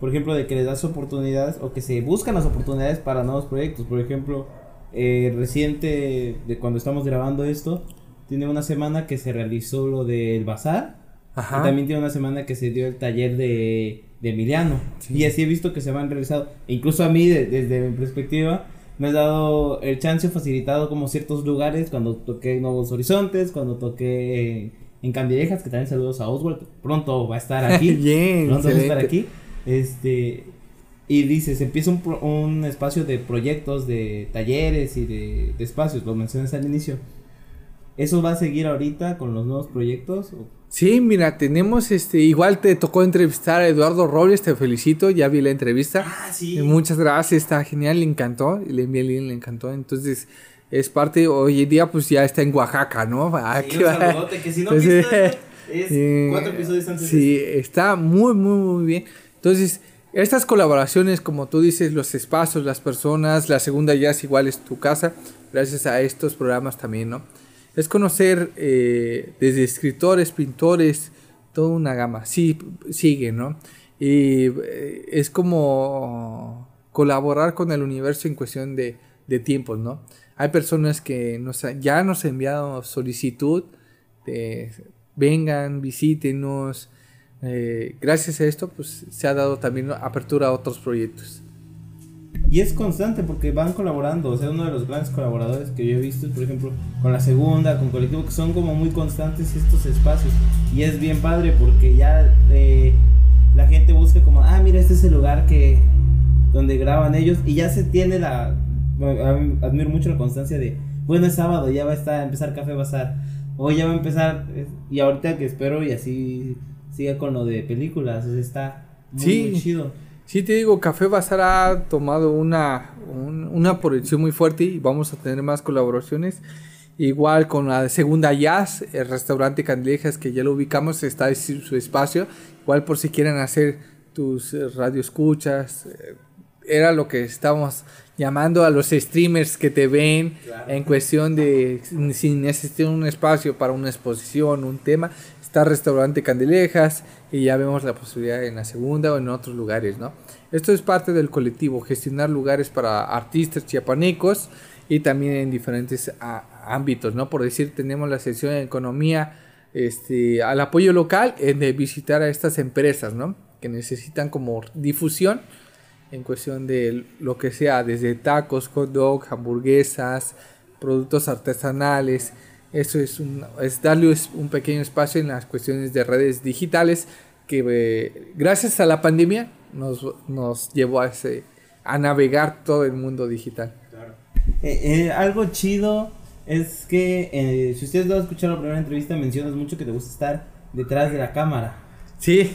por ejemplo, de que le das oportunidades o que se buscan las oportunidades para nuevos proyectos. Por ejemplo, eh, reciente de cuando estamos grabando esto, tiene una semana que se realizó lo del bazar. Ajá. Y también tiene una semana que se dio el taller de, de Emiliano. Y así he visto que se van realizado. E incluso a mí, desde mi perspectiva, me ha dado el chance facilitado como ciertos lugares cuando toqué Nuevos Horizontes, cuando toqué en Candillejas, que también saludos a Oswald, pronto va a estar aquí. Bien, pronto va a estar aquí. Este, y dices, empieza un, un espacio de proyectos, de talleres y de, espacios, lo mencionas al inicio. ¿Eso va a seguir ahorita con los nuevos proyectos? Sí, mira, tenemos este, igual te tocó entrevistar a Eduardo Robles, te felicito, ya vi la entrevista. Ah, sí. Muchas gracias, está genial, le encantó, le envié el link, le encantó. Entonces, es parte, hoy en día pues ya está en Oaxaca, ¿no? Ah, sí, un que si no viste, es cuatro episodios antes. Sí, está muy, muy, muy bien. Entonces, estas colaboraciones, como tú dices, los espacios, las personas, la segunda ya es igual es tu casa, gracias a estos programas también, ¿no? Es conocer eh, desde escritores, pintores, toda una gama. Sí, sigue, ¿no? Y eh, es como colaborar con el universo en cuestión de, tiempos, ¿no? Hay personas que nos, ya nos han enviado solicitud de vengan, visítenos, eh, gracias a esto, pues se ha dado también apertura a otros proyectos. Y es constante porque van colaborando. O sea, uno de los grandes colaboradores que yo he visto, por ejemplo, con la segunda, con colectivo, que son como muy constantes estos espacios. Y es bien padre porque ya eh, la gente busca como, ah, mira, este es el lugar que donde graban ellos. Y ya se tiene la. admiro mucho la constancia de, bueno, es sábado, ya va a estar, empezar Café Bazar. O ya va a empezar. Y ahorita que espero y así siga con lo de películas. está muy, muy chido. Sí, te digo, Café Bazar ha tomado una, una proyección muy fuerte y vamos a tener más colaboraciones. Igual con la segunda Jazz, el restaurante Candilejas, que ya lo ubicamos, está en su espacio. Igual por si quieren hacer tus eh, radioescuchas. Era lo que estábamos llamando a los streamers que te ven en cuestión de si necesitan un espacio para una exposición, un tema, está Restaurante Candilejas y ya vemos la posibilidad en la segunda o en otros lugares, ¿no? Esto es parte del colectivo, gestionar lugares para artistas chiapanecos y también en diferentes ámbitos, ¿no? Por decir, tenemos la sección de economía, este, al apoyo local, de visitar a estas empresas, ¿no? Que necesitan como difusión en cuestión de lo que sea, desde tacos, hot dog, hamburguesas, productos artesanales, eso es, un, es darle un pequeño espacio en las cuestiones de redes digitales que eh, gracias a la pandemia nos, nos llevó a, ese, a navegar todo el mundo digital. Eh, eh, algo chido es que si ustedes no escuchado la primera entrevista mencionas mucho que te gusta estar detrás de la cámara. Sí.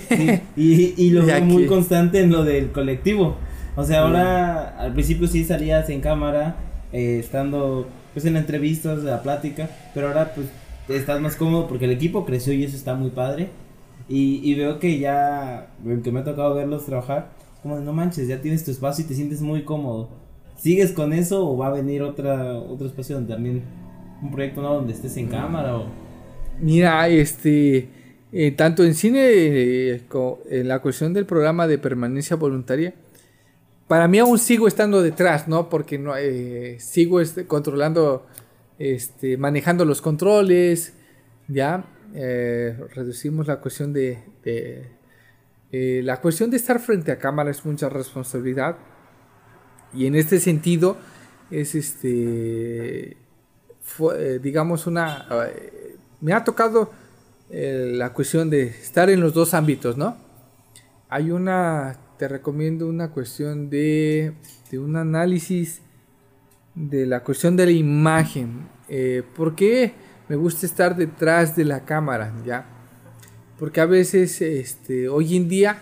y, y, lo veo muy constante en lo del colectivo. O sea, ahora al principio sí salías en cámara, estando pues en entrevistas, la plática, pero ahora pues estás más cómodo porque el equipo creció y eso está muy padre. Y, y veo que ya, que me ha tocado verlos trabajar, como de no manches, ya tienes tu espacio y te sientes muy cómodo. ¿Sigues con eso o va a venir otra, otro espacio donde también un proyecto ¿no? donde estés en cámara o... Mira, este, eh, tanto en cine eh, como en la cuestión del programa de permanencia voluntaria, para mí aún sigo estando detrás, ¿no? Porque no, eh, sigo este, controlando, este, manejando los controles, ¿ya? Reducimos la cuestión de... Eh, la cuestión de estar frente a cámara es mucha responsabilidad. Y en este sentido es este... digamos una... me ha tocado la cuestión de estar en los dos ámbitos, ¿no? Hay una te recomiendo una cuestión de, un análisis de la cuestión de la imagen. Eh, ¿Por qué me gusta estar detrás de la cámara? ¿ya? Porque a veces, este, hoy en día,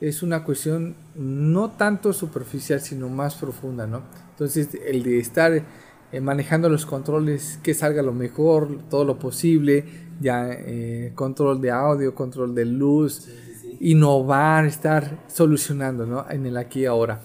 es una cuestión no tanto superficial, sino más profunda, ¿no? Entonces, el de estar eh, manejando los controles, que salga lo mejor, todo lo posible, ya eh, control de audio, control de luz, innovar, estar solucionando ¿no? en el aquí y ahora.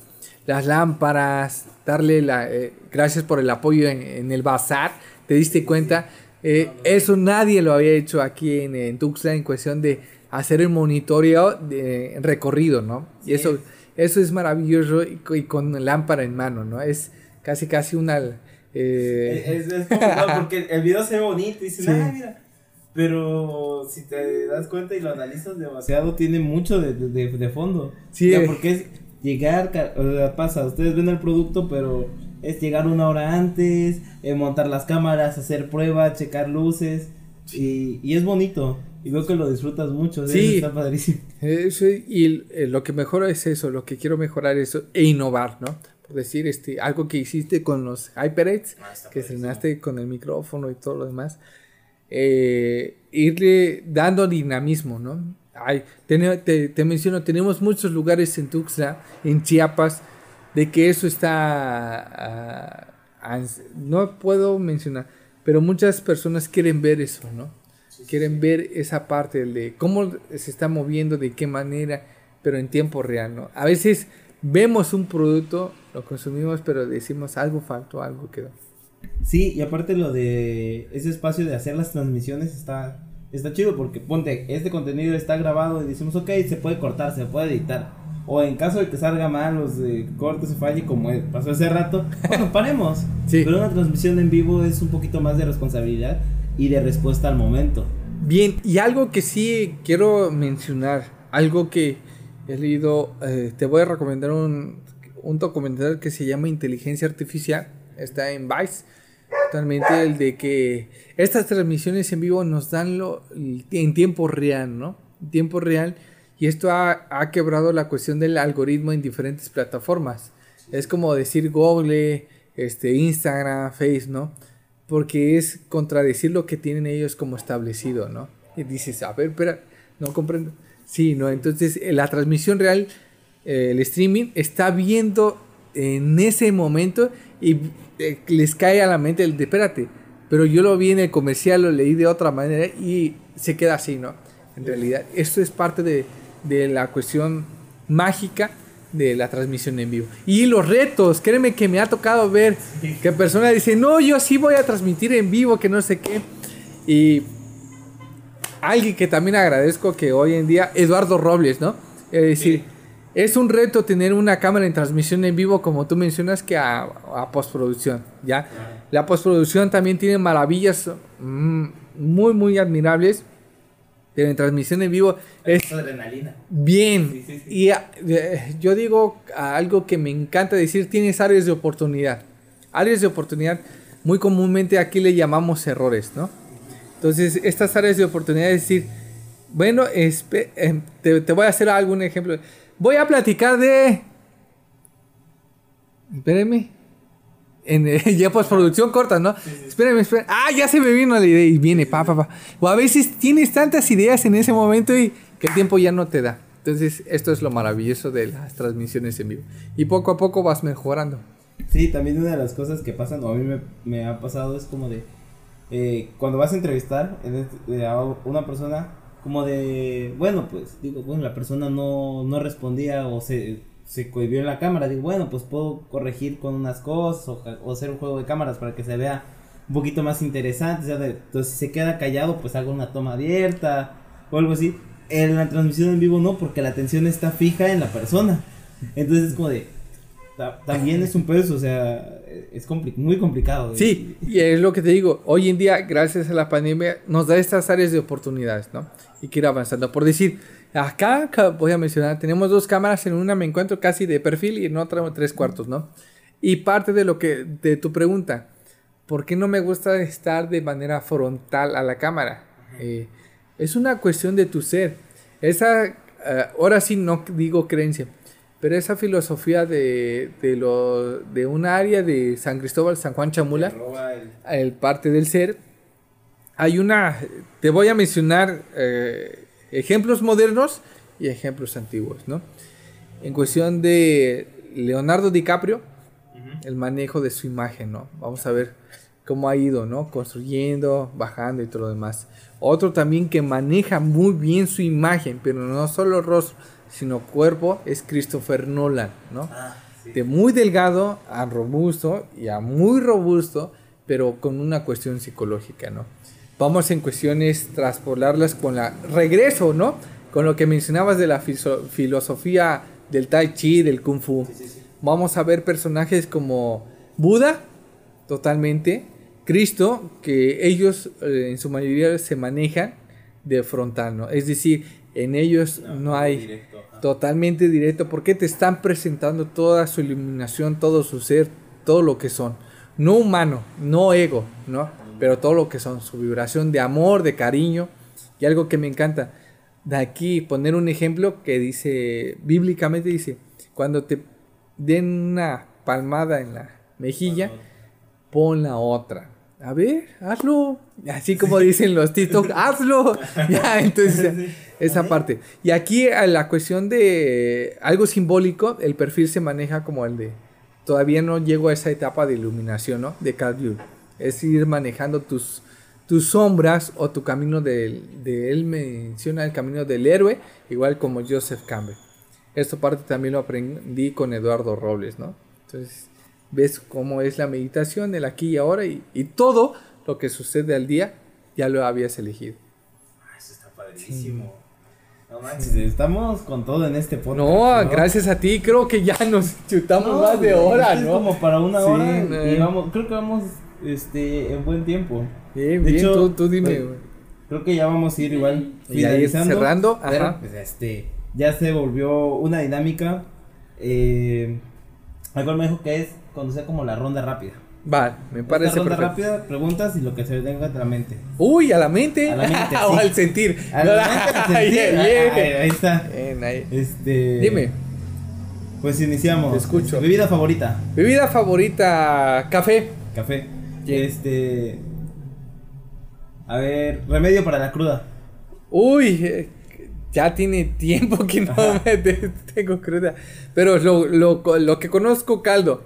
Las lámparas, darle la... Eh, gracias por el apoyo en, el bazar, te diste cuenta. Eso nadie lo había hecho aquí en, en, Tuxtla en cuestión de hacer el monitoreo de recorrido, ¿no? Y eso, eso es maravilloso y, con lámpara en mano, ¿no? Es casi casi una... Eh... Es, es, porque el video se ve bonito y dices, ah, mira pero si te das cuenta y lo analizas demasiado, tiene mucho de, de, de fondo. Sí. O sea, porque es llegar, o sea, pasa, ustedes ven el producto, pero es llegar una hora antes, eh, montar las cámaras, hacer pruebas, checar luces. Y, y, es bonito. Y veo que lo disfrutas mucho. Sí. Está padrísimo. y eh, lo que mejora es eso, lo que quiero mejorar es eso, e innovar, ¿no? Por decir, este, algo que hiciste con los HyperX, ah, que estrenaste con el micrófono y todo lo demás eh, irle dando dinamismo, ¿no? te, menciono, tenemos muchos lugares en Tuxtla, en Chiapas, de que eso está, ah, no puedo mencionar, pero muchas personas quieren ver eso, ¿no? quieren ver esa parte de cómo se está moviendo, de qué manera, pero en tiempo real, ¿no? A veces vemos un producto, lo consumimos, pero decimos algo faltó, algo quedó. Sí, y aparte lo de ese espacio de hacer las transmisiones está, está chido porque ponte, este contenido está grabado y decimos, ok, se puede cortar, se puede editar. O en caso de que salga mal, los cortes se falle como pasó hace rato, bueno, paremos. Pero una transmisión en vivo es un poquito más de responsabilidad y de respuesta al momento. Bien, y algo que sí quiero mencionar, algo que he leído, eh, te voy a recomendar un, un documental que se llama Inteligencia Artificial, está en Vice, totalmente el de que estas transmisiones en vivo nos dan lo, en tiempo real, ¿no? En tiempo real, y esto ha, ha quebrado la cuestión del algoritmo en diferentes plataformas. Es como decir Google, este, Instagram, Face, ¿no? Porque es contradecir lo que tienen ellos como establecido, ¿no? Y dices, a ver, espera, no comprendo. Sí, ¿no? Entonces, eh, la transmisión real, eh, el streaming, está viendo en ese momento y eh, les cae a la mente el de, espérate, pero yo lo vi en el comercial, lo leí de otra manera y se queda así, ¿no? En realidad, esto es parte de, de la cuestión mágica de la transmisión en vivo. Y los retos, créeme que me ha tocado ver que personas dicen, no, yo sí voy a transmitir en vivo, que no sé qué. Y alguien que también agradezco que hoy en día, Eduardo Robles, ¿no? Es decir, es un reto tener una cámara en transmisión en vivo, como tú mencionas, que a, postproducción, ¿ya? La postproducción también tiene maravillas mm, muy, muy admirables pero en transmisión en vivo es adrenalina. bien. Y eh, yo digo algo que me encanta decir, tienes áreas de oportunidad. Áreas de oportunidad, muy comúnmente aquí le llamamos errores, ¿no? Entonces, estas áreas de oportunidad es decir, bueno, eh, te, te voy a hacer algún ejemplo. Voy a platicar de... Espérenme en, ya postproducción corta, ¿no? Espérenme, espérenme. Ah, ya se me vino la idea y viene, pa, pa, pa. O a veces tienes tantas ideas en ese momento y que el tiempo ya no te da. Entonces, esto es lo maravilloso de las transmisiones en vivo. Y poco a poco vas mejorando. Sí, también una de las cosas que pasan, o a mí me, me ha pasado, es como de, eh, cuando vas a entrevistar a una persona, como de, bueno, pues, digo, bueno, la persona no, no respondía o se se cohibió en la cámara. Digo, bueno, pues puedo corregir con unas cosas o, hacer un juego de cámaras para que se vea un poquito más interesante. entonces, si se queda callado, pues hago una toma abierta o algo así. En la transmisión en vivo no, porque la atención está fija en la persona. Entonces es como de, también es un peso, o sea, es muy complicado. Sí, y es lo que te digo, hoy en día, gracias a la pandemia, nos da estas áreas de oportunidades, ¿no? Y que ir avanzando. Por decir, Acá voy a mencionar, tenemos dos cámaras, en una me encuentro casi de perfil y en otra tres cuartos, ¿no? Y parte de lo que, de tu pregunta, ¿por qué no me gusta estar de manera frontal a la cámara? Eh, es una cuestión de tu ser. Esa, eh, ahora sí no digo creencia, pero esa filosofía de, de, lo, de un área de San Cristóbal, San Juan Chamula, el... parte del ser, hay una, te voy a mencionar eh, ejemplos modernos y ejemplos antiguos, ¿no? En cuestión de Leonardo DiCaprio, el manejo de su imagen, ¿no? Vamos a ver cómo ha ido, ¿no? Construyendo, bajando y todo lo demás. Otro también que maneja muy bien su imagen, pero no solo rostro, sino cuerpo, es Christopher Nolan, ¿no? Ah, de muy delgado a robusto y a muy robusto, pero con una cuestión psicológica, ¿no? vamos en cuestiones traspolarlas con la regreso, ¿no? Con lo que mencionabas de la filosofía del tai chi, del kung fu. Vamos a ver personajes como Buda, totalmente, Cristo, que ellos eh, en su mayoría se manejan de frontal, ¿no? Es decir, en ellos no, hay totalmente directo porque te están presentando toda su iluminación, todo su ser, todo lo que son. No humano, no ego, ¿no? pero todo lo que son, su vibración de amor, de cariño, y algo que me encanta, de aquí poner un ejemplo que dice, bíblicamente dice, cuando te den una palmada en la mejilla, pon la otra. A ver, hazlo. Así como dicen los TikTok, hazlo. Ya, entonces, esa parte. Y aquí la cuestión de algo simbólico, el perfil se maneja como el de, todavía no llego a esa etapa de iluminación, ¿no? De Carl Jung es ir manejando tus, tus sombras o tu camino de, de, él menciona el camino del héroe, igual como Joseph Campbell. Esto parte también lo aprendí con Eduardo Robles, ¿no? Entonces, ves cómo es la meditación, el aquí y ahora y, y todo lo que sucede al día ya lo habías elegido. Ah, eso está padrísimo. No manches, estamos con todo en este podcast. No, gracias a ti, creo que ya nos chutamos más de hora, ¿no? como para una hora y vamos, creo que vamos este, en buen tiempo. Bien, de hecho, tú, dime, creo que ya vamos a ir igual Y ahí finalizando. cerrando, Pero, ajá. pues, este, ya se volvió una dinámica. Eh, algo me dijo que es conocer como la ronda rápida. Va, me Esta parece ronda perfecto. rápida, preguntas y lo que se le venga a la mente. Uy, a la mente. A la mente, o sí. al sentir. A la mente, al sentir. Bien, Ah, bien. ahí, ahí está. Bien, ahí. Este. Dime, Pues iniciamos. Te escucho. Bebida favorita. bebida favorita, café. Café. Este. A ver, remedio para la cruda. Uy, eh, ya tiene tiempo que no Ajá. me te- tengo cruda. Pero lo, lo, lo que conozco, caldo.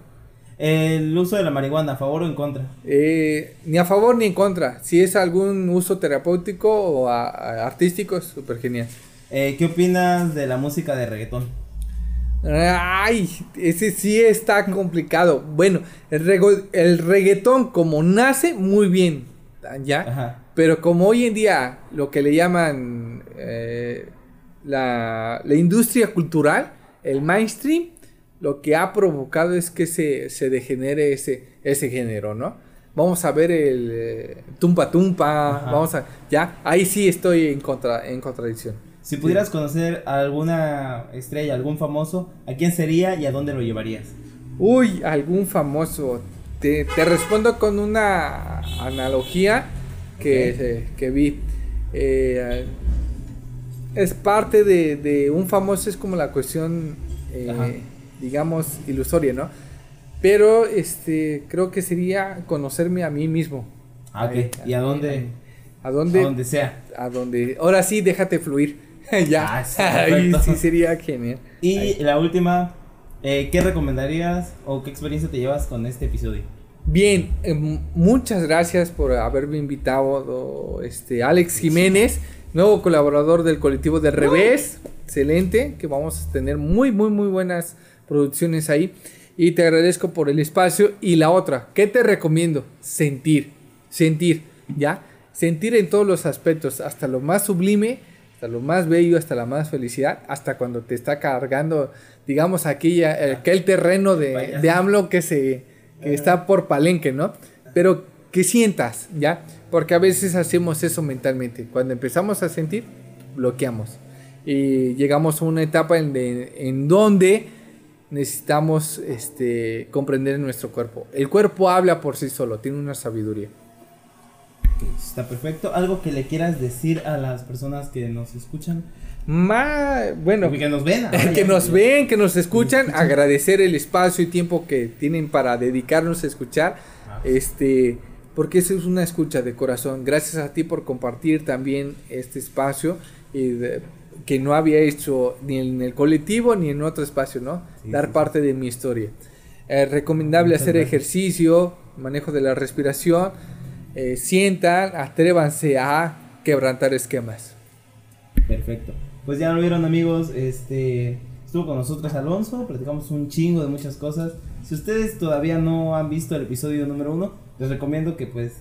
El uso de la marihuana, ¿a favor o en contra? Eh, ni a favor ni en contra. Si es algún uso terapéutico o a- a- artístico, es súper genial. Eh, ¿Qué opinas de la música de reggaetón? Ay, ese sí está complicado. Bueno, el, rego- el reggaetón como nace muy bien, ¿ya? Ajá. Pero como hoy en día lo que le llaman eh, la, la industria cultural, el mainstream, lo que ha provocado es que se, se degenere ese, ese género, ¿no? Vamos a ver el eh, tumpa tumpa, Ajá. vamos a... Ya, ahí sí estoy en, contra, en contradicción. Si pudieras conocer a alguna estrella, algún famoso, ¿a quién sería y a dónde lo llevarías? Uy, algún famoso. Te, te respondo con una analogía que, eh, que vi. Eh, es parte de, de un famoso, es como la cuestión, eh, Ajá. Digamos, ilusoria, ¿no? Pero este, creo que sería conocerme a mí mismo. Ah, ok. ¿Y a dónde? ¿A dónde? A donde sea. A donde. Ahora sí, déjate fluir. ya. Ah, sí, Ahí sí sería genial. Y Ahí. la última, eh, ¿qué recomendarías o qué experiencia te llevas con este episodio? Bien, eh, muchas gracias por haberme invitado, este Alex Jiménez, nuevo colaborador del colectivo de Revés. Excelente, que vamos a tener muy, muy, muy buenas producciones ahí. Y te agradezco por el espacio. Y la otra, ¿qué te recomiendo? Sentir, sentir, ¿ya? Sentir en todos los aspectos, hasta lo más sublime, hasta lo más bello, hasta la más felicidad, hasta cuando te está cargando, digamos, aquí ya, eh, aquel terreno de, de AMLO que se que está por palenque, ¿no? Pero que sientas, ¿ya? Porque a veces hacemos eso mentalmente. Cuando empezamos a sentir, bloqueamos. Y llegamos a una etapa en, de- en donde necesitamos este, comprender nuestro cuerpo. El cuerpo habla por sí solo, tiene una sabiduría. Está perfecto. ¿Algo que le quieras decir a las personas que nos escuchan? Ma- bueno, que nos ven. ahora que nos ven, que nos escuchan, agradecer el espacio y tiempo que tienen para dedicarnos a escuchar, Ah. este, porque eso es una escucha de corazón. Gracias a ti por compartir también este espacio y de- que no había hecho ni en el colectivo ni en otro espacio, ¿no? Sí, Dar sí, parte de mi historia. Eh, recomendable hacer ejercicio, manejo de la respiración, eh, sientan, atrévanse a quebrantar esquemas. Perfecto. Pues ya lo vieron amigos, este estuvo con nosotros Alonso, platicamos un chingo de muchas cosas. Si ustedes todavía no han visto el episodio número uno, les recomiendo que pues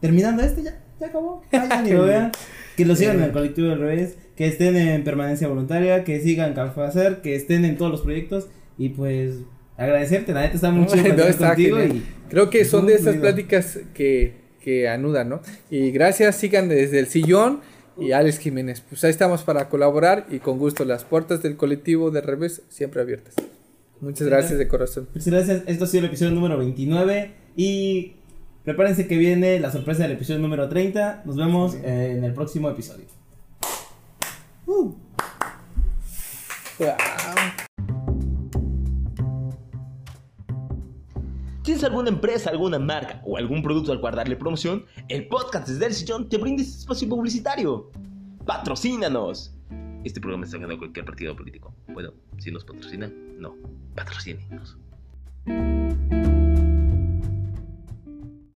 terminando este ya, ya acabó, vayan y lo vean, que lo sigan en el colectivo del revés, que estén en permanencia voluntaria, que sigan Café Hacer, que estén en todos los proyectos y pues agradecerte, la neta está muy chido No, está contigo y Creo que son de esas fluido. pláticas que, que anudan, ¿no? Y gracias, sigan desde el sillón y Alex Jiménez. Pues ahí estamos para colaborar y con gusto las puertas del colectivo de revés siempre abiertas. Muchas gracias de corazón. Muchas gracias. Esto ha sido el episodio número 29. Y prepárense que viene la sorpresa del episodio número 30. Nos vemos eh, en el próximo episodio. ¿Tienes alguna empresa, alguna marca o algún producto al cual darle promoción? El podcast desde el sillón te brinda este espacio publicitario. ¡Patrocínanos! Este programa está ganando cualquier partido político. Bueno, si nos patrocina, no. Patrocínenos.